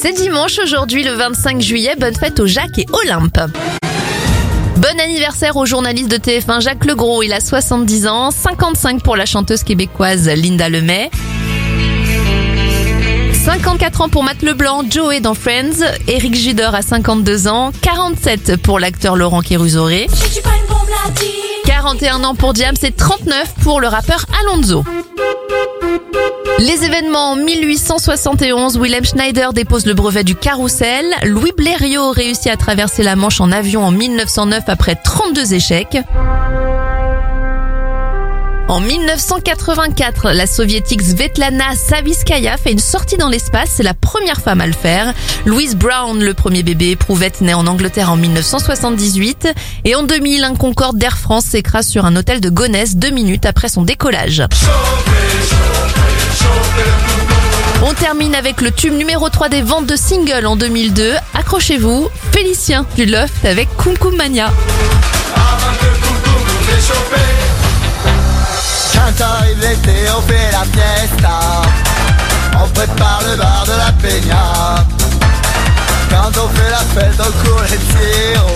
C'est dimanche aujourd'hui le 25 juillet, bonne fête aux Jacques et Olympe. Bon anniversaire au journaliste de TF1 Jacques Legros, il a 70 ans, 55 pour la chanteuse québécoise Linda Lemay. 54 ans pour Matt Leblanc, Joey dans Friends, Eric Judor a 52 ans, 47 pour l'acteur Laurent Kérusoré, 41 ans pour Diam, c'est 39 pour le rappeur Alonso. Les événements en 1871, Wilhelm Schneider dépose le brevet du carrousel, Louis Blériot réussit à traverser la Manche en avion en 1909 après 32 échecs. En 1984, la soviétique Svetlana Saviskaya fait une sortie dans l'espace. C'est la première femme à le faire. Louise Brown, le premier bébé éprouvette, né en Angleterre en 1978. Et en 2000, un Concorde d'Air France s'écrase sur un hôtel de Gonesse deux minutes après son décollage. Termine avec le tube numéro 3 des ventes de singles en 2002. Accrochez-vous, Félicien du Loft avec Kum Kum Mania. Quand arrive l'été, on fait la fiesta. On prépare le bar de la peña. Quand on fait la fête, on court les tirs.